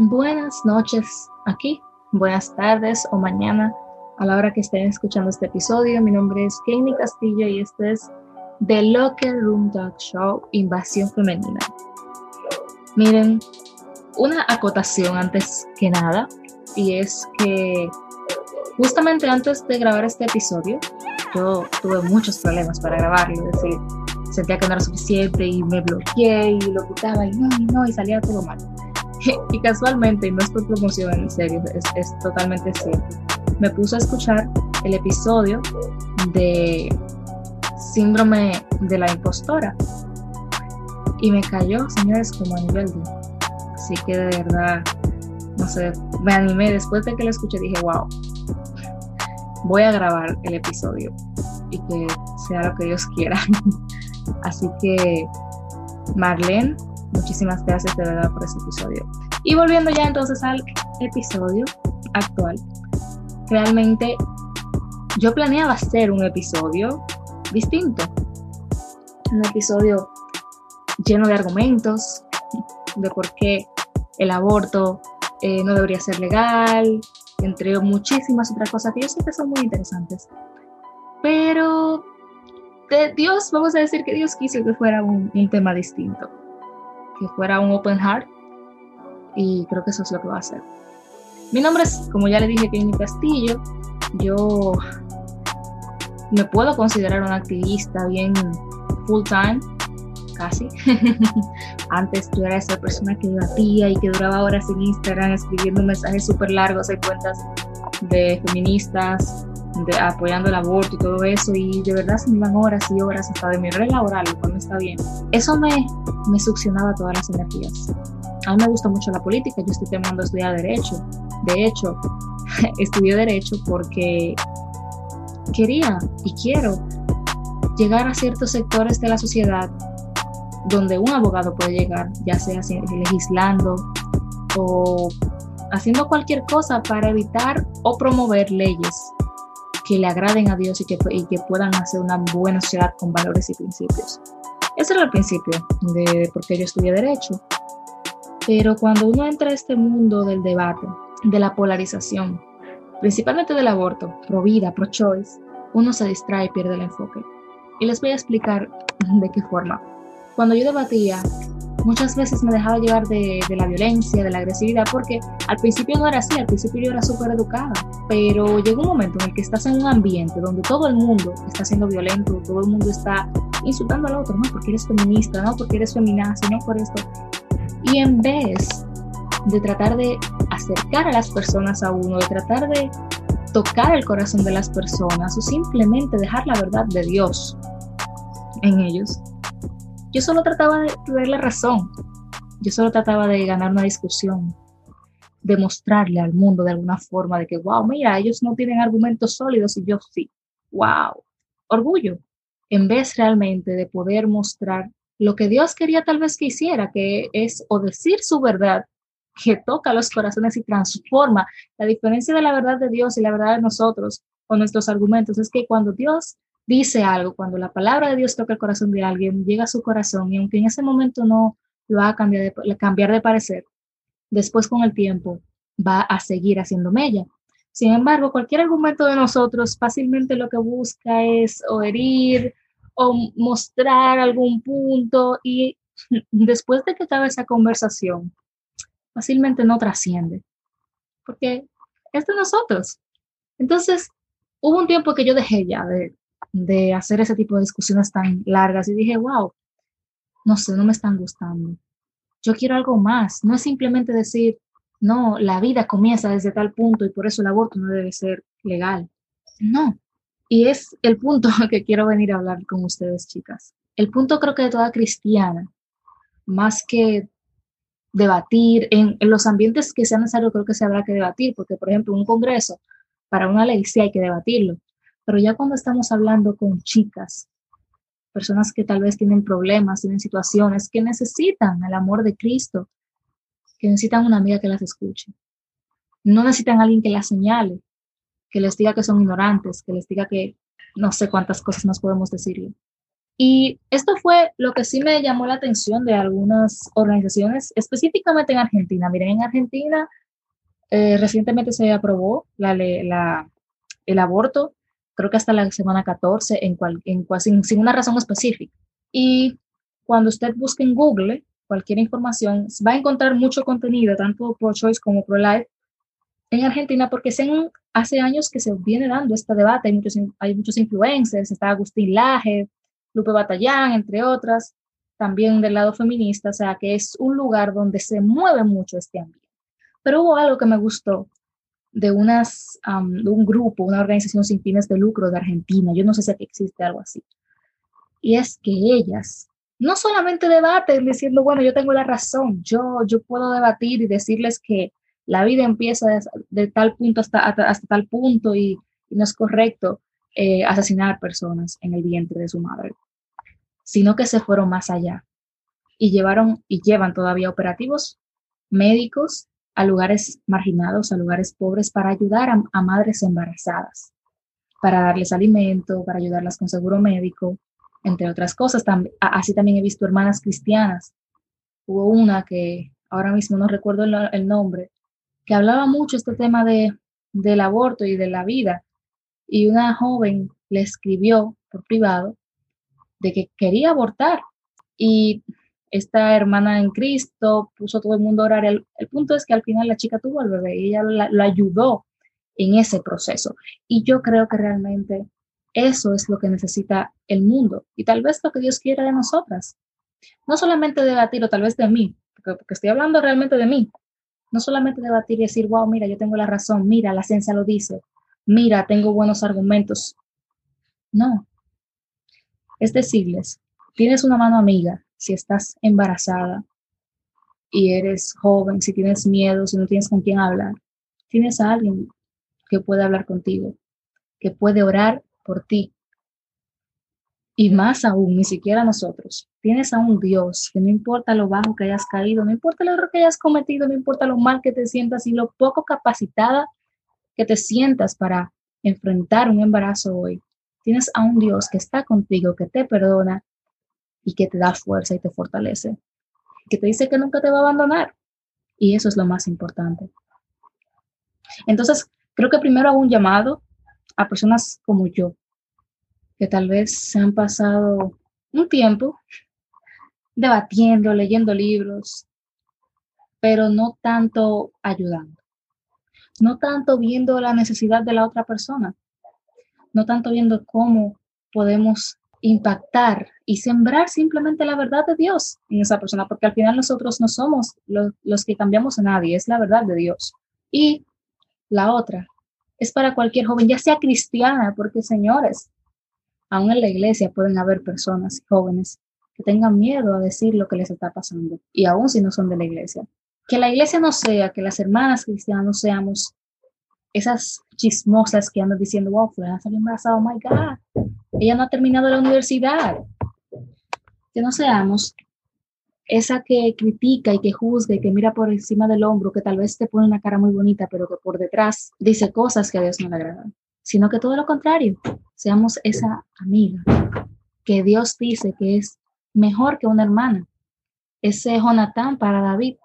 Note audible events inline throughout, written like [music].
Buenas noches aquí, buenas tardes o mañana a la hora que estén escuchando este episodio. Mi nombre es Kenny Castillo y este es The Locker Room Talk Show Invasión Femenina. Miren, una acotación antes que nada, y es que justamente antes de grabar este episodio, yo tuve muchos problemas para grabarlo, es decir, sentía que no era suficiente y me bloqueé y lo quitaba y no, y no, y salía todo mal. [laughs] y casualmente, no es por promoción, en serio, es, totalmente cierto. Me puse a escuchar el episodio de Síndrome de la Impostora y me cayó, señores, como a nivel de. Así que de verdad, no sé, me animé. Después de que lo escuché, dije, wow, voy a grabar el episodio y que sea lo que Dios quiera. [laughs] Así que, Marlene, Muchísimas gracias de verdad por este episodio. Y volviendo ya entonces al episodio actual, realmente yo planeaba hacer un episodio distinto. Un episodio lleno de argumentos de por qué el aborto eh, no debería ser legal, entre muchísimas otras cosas que yo que son muy interesantes. Pero de Dios, vamos a decir que Dios quiso que fuera un tema distinto que fuera un open heart y creo que eso es lo que va a hacer. Mi nombre es, como ya le dije, Kenny Castillo. Yo me puedo considerar una activista bien full time, casi. [laughs] Antes yo era esa persona que debatía y que duraba horas en Instagram escribiendo mensajes súper largos en cuentas de feministas, apoyando el aborto y todo eso, y de verdad se me iban horas y horas hasta de mi hora laboral, lo está bien. Eso me, me succionaba todas las energías. A mí me gusta mucho la política, yo estoy terminando de estudiar Derecho. De hecho, [laughs] estudié Derecho porque quería y quiero llegar a ciertos sectores de la sociedad donde un abogado puede llegar, ya sea legislando o haciendo cualquier cosa para evitar o promover leyes que le agraden a Dios y que, puedan hacer una buena sociedad con valores y principios. Ese era el principio de por qué yo estudié Derecho. Pero cuando uno entra a este mundo del debate, de la polarización, principalmente del aborto, pro vida, pro choice, uno se distrae y pierde el enfoque. Y les voy a explicar de qué forma. Cuando yo debatía muchas veces me dejaba llevar de, la violencia, de la agresividad, porque al principio no era así, al principio yo era súper educada, pero llegó un momento en el que estás en un ambiente donde todo el mundo está siendo violento, todo el mundo está insultando al otro, no porque eres feminista, no porque eres feminazi, no por esto. Y en vez de tratar de acercar a las personas a uno, de tratar de tocar el corazón de las personas o simplemente dejar la verdad de Dios en ellos, yo solo trataba de la razón. Yo solo trataba de ganar una discusión, de mostrarle al mundo de alguna forma de que, wow, mira, ellos no tienen argumentos sólidos y yo sí. Wow, orgullo. En vez realmente de poder mostrar lo que Dios quería tal vez que hiciera, que es o decir su verdad, que toca los corazones y transforma. La diferencia de la verdad de Dios y la verdad de nosotros o nuestros argumentos es que cuando Dios dice algo, cuando la palabra de Dios toca el corazón de alguien, llega a su corazón y aunque en ese momento no lo haga cambiar de, cambiar de parecer, después con el tiempo va a seguir haciendo mella. Sin embargo, cualquier argumento de nosotros fácilmente lo que busca es o herir o mostrar algún punto y [laughs] después de que acabe esa conversación, fácilmente no trasciende, porque es de nosotros. Entonces, hubo un tiempo que yo dejé ya de, de hacer ese tipo de discusiones tan largas y dije, wow, no sé, no me están gustando. Yo quiero algo más. No es simplemente decir, no, la vida comienza desde tal punto y por eso el aborto no debe ser legal. No. Y es el punto [laughs] que quiero venir a hablar con ustedes, chicas. El punto creo que de toda cristiana, más que debatir en, los ambientes que sea necesario, creo que se habrá que debatir, porque por ejemplo, un congreso, para una ley sí hay que debatirlo, pero ya cuando estamos hablando con chicas, personas que tal vez tienen problemas, tienen situaciones, que necesitan el amor de Cristo, que necesitan una amiga que las escuche. No necesitan alguien que las señale, que les diga que son ignorantes, que les diga que no sé cuántas cosas más podemos decirle. Y esto fue lo que sí me llamó la atención de algunas organizaciones, específicamente en Argentina. Miren, en Argentina eh, recientemente se aprobó la, la, el aborto, creo que hasta la semana 14, en cual, en sin, sin, una razón específica. Y cuando usted busque en Google cualquier información, va a encontrar mucho contenido, tanto pro-choice como pro-life, en Argentina, porque hace años que se viene dando este debate, hay muchos, hay muchos influencers, está Agustín Laje, Lupe Batallán, entre otras, también del lado feminista, o sea que es un lugar donde se mueve mucho este ambiente. Pero hubo algo que me gustó de, un grupo, una organización sin fines de lucro de Argentina, yo no sé si existe algo así, y es que ellas no solamente debaten diciendo, bueno, yo tengo la razón, yo, yo puedo debatir y decirles que la vida empieza de, tal punto hasta, hasta, tal punto y, y no es correcto, eh, asesinar personas en el vientre de su madre, sino que se fueron más allá y llevaron y llevan todavía operativos médicos a lugares marginados, a lugares pobres, para ayudar a, madres embarazadas, para darles alimento, para ayudarlas con seguro médico, entre otras cosas. así también he visto hermanas cristianas. Hubo una que ahora mismo no recuerdo el, nombre, que hablaba mucho este tema de, del aborto y de la vida y una joven le escribió por privado de que quería abortar y esta hermana en Cristo puso todo el mundo a orar. El, punto es que al final la chica tuvo al bebé y ella la, ayudó en ese proceso. Y yo creo que realmente eso es lo que necesita el mundo y tal vez lo que Dios quiere de nosotras. No solamente debatir o tal vez de mí, porque, porque estoy hablando realmente de mí. No solamente debatir y decir, wow, mira, yo tengo la razón, mira, la ciencia lo dice, mira, tengo buenos argumentos. No. Es decirles, tienes una mano amiga si estás embarazada y eres joven, si tienes miedo, si no tienes con quién hablar. Tienes a alguien que puede hablar contigo, que puede orar por ti. Y más aún, ni siquiera nosotros. Tienes a un Dios que no importa lo bajo que hayas caído, no importa lo error que hayas cometido, no importa lo mal que te sientas y lo poco capacitada que te sientas para enfrentar un embarazo hoy, tienes a un Dios que está contigo, que te perdona y que te da fuerza y te fortalece, que te dice que nunca te va a abandonar. Y eso es lo más importante. Entonces, creo que primero hago un llamado a personas como yo, que tal vez se han pasado un tiempo debatiendo, leyendo libros, pero no tanto ayudando no tanto viendo la necesidad de la otra persona, no tanto viendo cómo podemos impactar y sembrar simplemente la verdad de Dios en esa persona, porque al final nosotros no somos los, que cambiamos a nadie, es la verdad de Dios. Y la otra es para cualquier joven, ya sea cristiana, porque señores, aún en la iglesia pueden haber personas jóvenes que tengan miedo a decir lo que les está pasando, y aún si no son de la iglesia que la iglesia no sea, que las hermanas cristianas no seamos esas chismosas que andan diciendo, wow, fulana salió embarazada, oh my God, ella no ha terminado la universidad. Que no seamos esa que critica y que juzga y que mira por encima del hombro, que tal vez te pone una cara muy bonita, pero que por detrás dice cosas que a Dios no le agradan, sino que todo lo contrario, seamos esa amiga que Dios dice que es mejor que una hermana, ese Jonatán para David,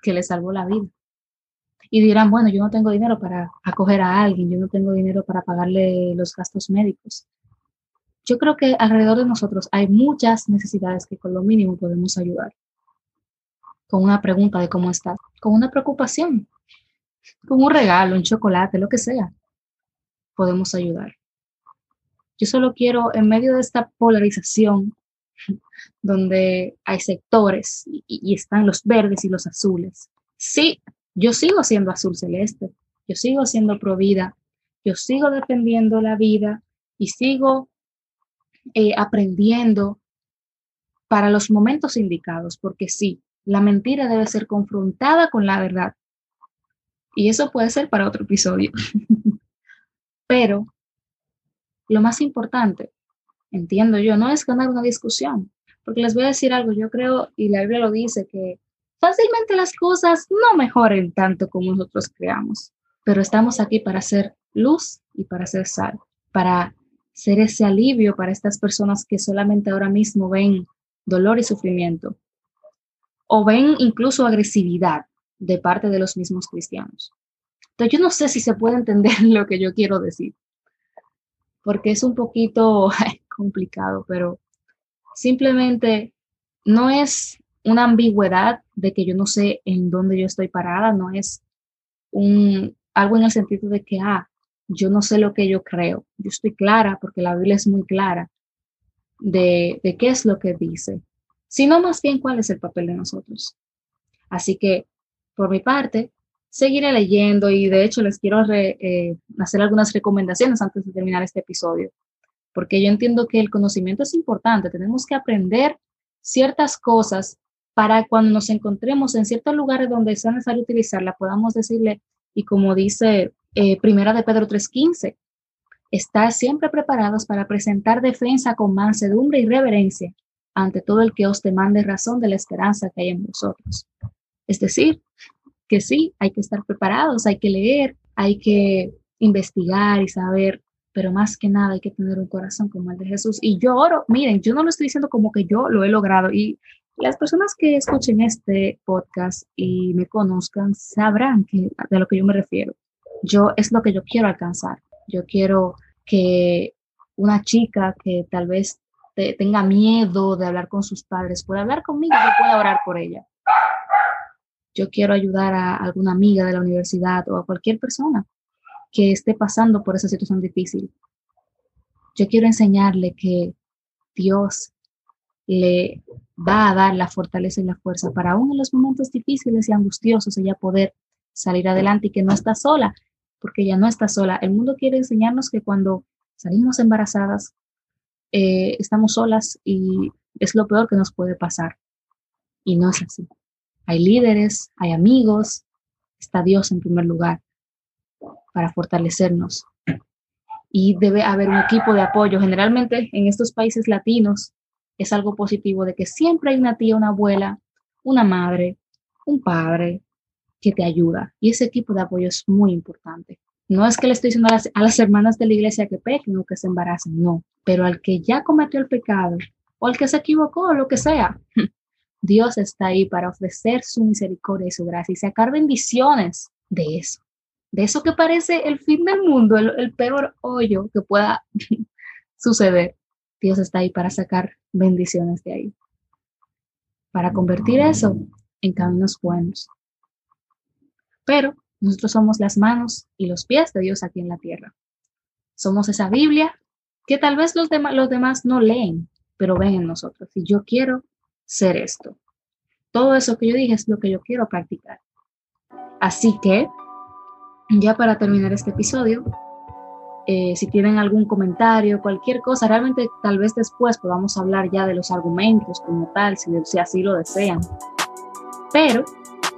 que le salvó la vida. Y dirán, bueno, yo no tengo dinero para acoger a alguien, yo no tengo dinero para pagarle los gastos médicos. Yo creo que alrededor de nosotros hay muchas necesidades que con lo mínimo podemos ayudar. Con una pregunta de cómo estás, con una preocupación, con un regalo, un chocolate, lo que sea, podemos ayudar. Yo solo quiero, en medio de esta polarización [laughs] donde hay sectores y, están los verdes y los azules. Sí, yo sigo siendo azul celeste, yo sigo siendo pro vida, yo sigo defendiendo la vida y sigo eh, aprendiendo para los momentos indicados, porque sí, la mentira debe ser confrontada con la verdad. Y eso puede ser para otro episodio. [laughs] Pero lo más importante entiendo yo, no es ganar una discusión, porque les voy a decir algo, yo creo, y la Biblia lo dice, que fácilmente las cosas no mejoren tanto como nosotros creamos, pero estamos aquí para hacer luz y para hacer sal, para ser ese alivio para estas personas que solamente ahora mismo ven dolor y sufrimiento o ven incluso agresividad de parte de los mismos cristianos. Entonces yo no sé si se puede entender [laughs] lo que yo quiero decir, porque es un poquito [laughs] complicado, pero simplemente no es una ambigüedad de que yo no sé en dónde yo estoy parada, no es un, algo en el sentido de que, ah, yo no sé lo que yo creo, yo estoy clara porque la Biblia es muy clara de, de qué es lo que dice, sino más bien cuál es el papel de nosotros. Así que, por mi parte, seguiré leyendo y de hecho les quiero eh, hacer algunas recomendaciones antes de terminar este episodio, porque yo entiendo que el conocimiento es importante, tenemos que aprender ciertas cosas para cuando nos encontremos en ciertos lugares donde sea necesario utilizarla, podamos decirle, y como dice eh, Primera de Pedro 3.15, estar siempre preparados para presentar defensa con mansedumbre y reverencia ante todo el que os demande razón de la esperanza que hay en vosotros. Es decir, que sí, hay que estar preparados, hay que leer, hay que investigar y saber, pero más que nada hay que tener un corazón como el de Jesús. Y yo oro, miren, yo no lo estoy diciendo como que yo lo he logrado y las personas que escuchen este podcast y me conozcan sabrán de lo que yo me refiero. Yo es lo que yo quiero alcanzar. Yo quiero que una chica que tal vez tenga miedo de hablar con sus padres pueda hablar conmigo, yo pueda orar por ella. Yo quiero ayudar a alguna amiga de la universidad o a cualquier persona que esté pasando por esa situación difícil. Yo quiero enseñarle que Dios le va a dar la fortaleza y la fuerza para aún en los momentos difíciles y angustiosos ella poder salir adelante y que no está sola, porque ella no está sola. El mundo quiere enseñarnos que cuando salimos embarazadas eh, estamos solas y es lo peor que nos puede pasar. Y no es así. Hay líderes, hay amigos, está Dios en primer lugar para fortalecernos. Y debe haber un equipo de apoyo. Generalmente en estos países latinos es algo positivo de que siempre hay una tía, una abuela, una madre, un padre que te ayuda. Y ese equipo de apoyo es muy importante. No es que le estoy diciendo a las, hermanas de la iglesia que pequen o que se embaracen, no. Pero al que ya cometió el pecado o al que se equivocó o lo que sea, [laughs] Dios está ahí para ofrecer su misericordia y su gracia y sacar bendiciones de eso. De eso que parece el fin del mundo, el peor hoyo que pueda [laughs] suceder. Dios está ahí para sacar bendiciones de ahí, para convertir eso en caminos buenos. Pero nosotros somos las manos y los pies de Dios aquí en la tierra. Somos esa Biblia que tal vez los, los demás no leen, pero ven en nosotros. Y yo quiero ser esto. Todo eso que yo dije es lo que yo quiero practicar. Así que, ya para terminar este episodio, eh, si tienen algún comentario, cualquier cosa, realmente tal vez después podamos hablar ya de los argumentos como tal, si, si así lo desean. Pero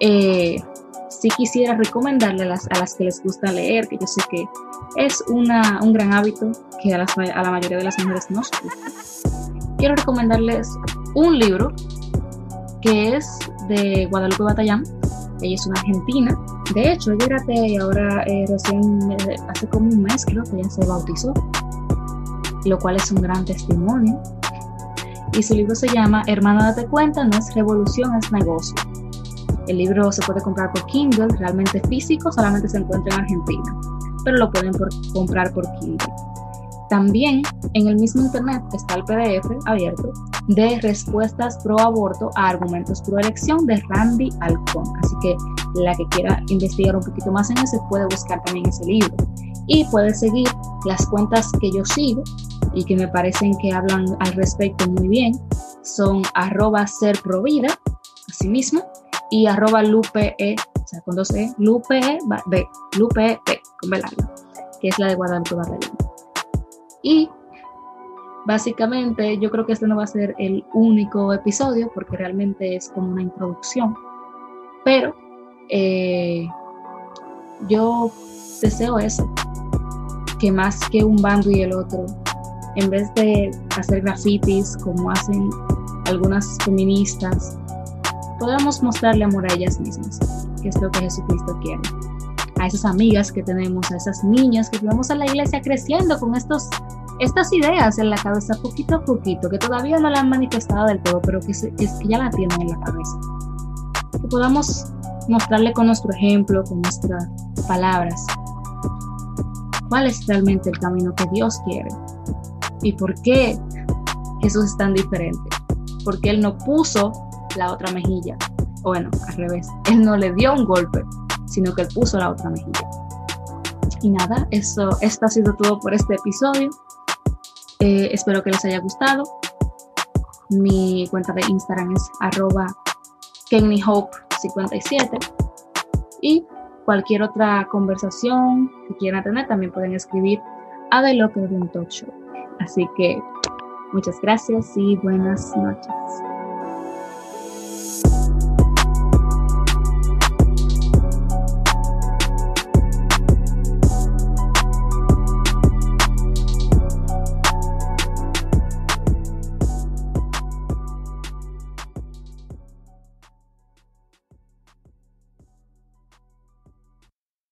eh, sí quisiera recomendarle a las, que les gusta leer, que yo sé que es una, un gran hábito que a, a la mayoría de las mujeres nos gusta. Quiero recomendarles un libro que es de Guadalupe Batallán. Ella es una argentina de hecho, ella era y ahora eh, eh, hace como un mes creo que ella se bautizó, lo cual es un gran testimonio. Y su libro se llama Hermano, date cuenta, no es revolución, es negocio. El libro se puede comprar por Kindle, realmente físico, solamente se encuentra en Argentina, pero lo pueden comprar por Kindle. También en el mismo internet está el PDF abierto de respuestas pro aborto a argumentos pro elección de Randy Alcón. Así que la que quiera investigar un poquito más en ese puede buscar también ese libro. Y puede seguir las cuentas que yo sigo y que me parecen que hablan al respecto muy bien. Son arroba ser provida, así mismo, y arroba lupe, e, o sea, con dos E, lupe, e, B, lupe, e, P, con B que es la de Guadalupe Barrera. Y básicamente yo creo que este no va a ser el único episodio porque realmente es como una introducción. Pero eh, yo deseo eso, que más que un bando y el otro, en vez de hacer grafitis como hacen algunas feministas, podamos mostrarle amor a ellas mismas, que es lo que Jesucristo quiere. A esas amigas que tenemos, a esas niñas que vamos a la iglesia creciendo con estos estas ideas en la cabeza poquito a poquito, que todavía no la han manifestado del todo, pero que, es que ya la tienen en la cabeza. Que podamos mostrarle con nuestro ejemplo, con nuestras palabras, cuál es realmente el camino que Dios quiere y por qué Jesús es tan diferente. Porque Él no puso la otra mejilla. O bueno, al revés. Él no le dio un golpe, sino que Él puso la otra mejilla. Y nada, eso, esto ha sido todo por este episodio. Eh, espero que les haya gustado. Mi cuenta de Instagram es arroba kennyhope57. Y cualquier otra conversación que quieran tener, también pueden escribir a The Locker Room Talk Show. Así que muchas gracias y buenas noches.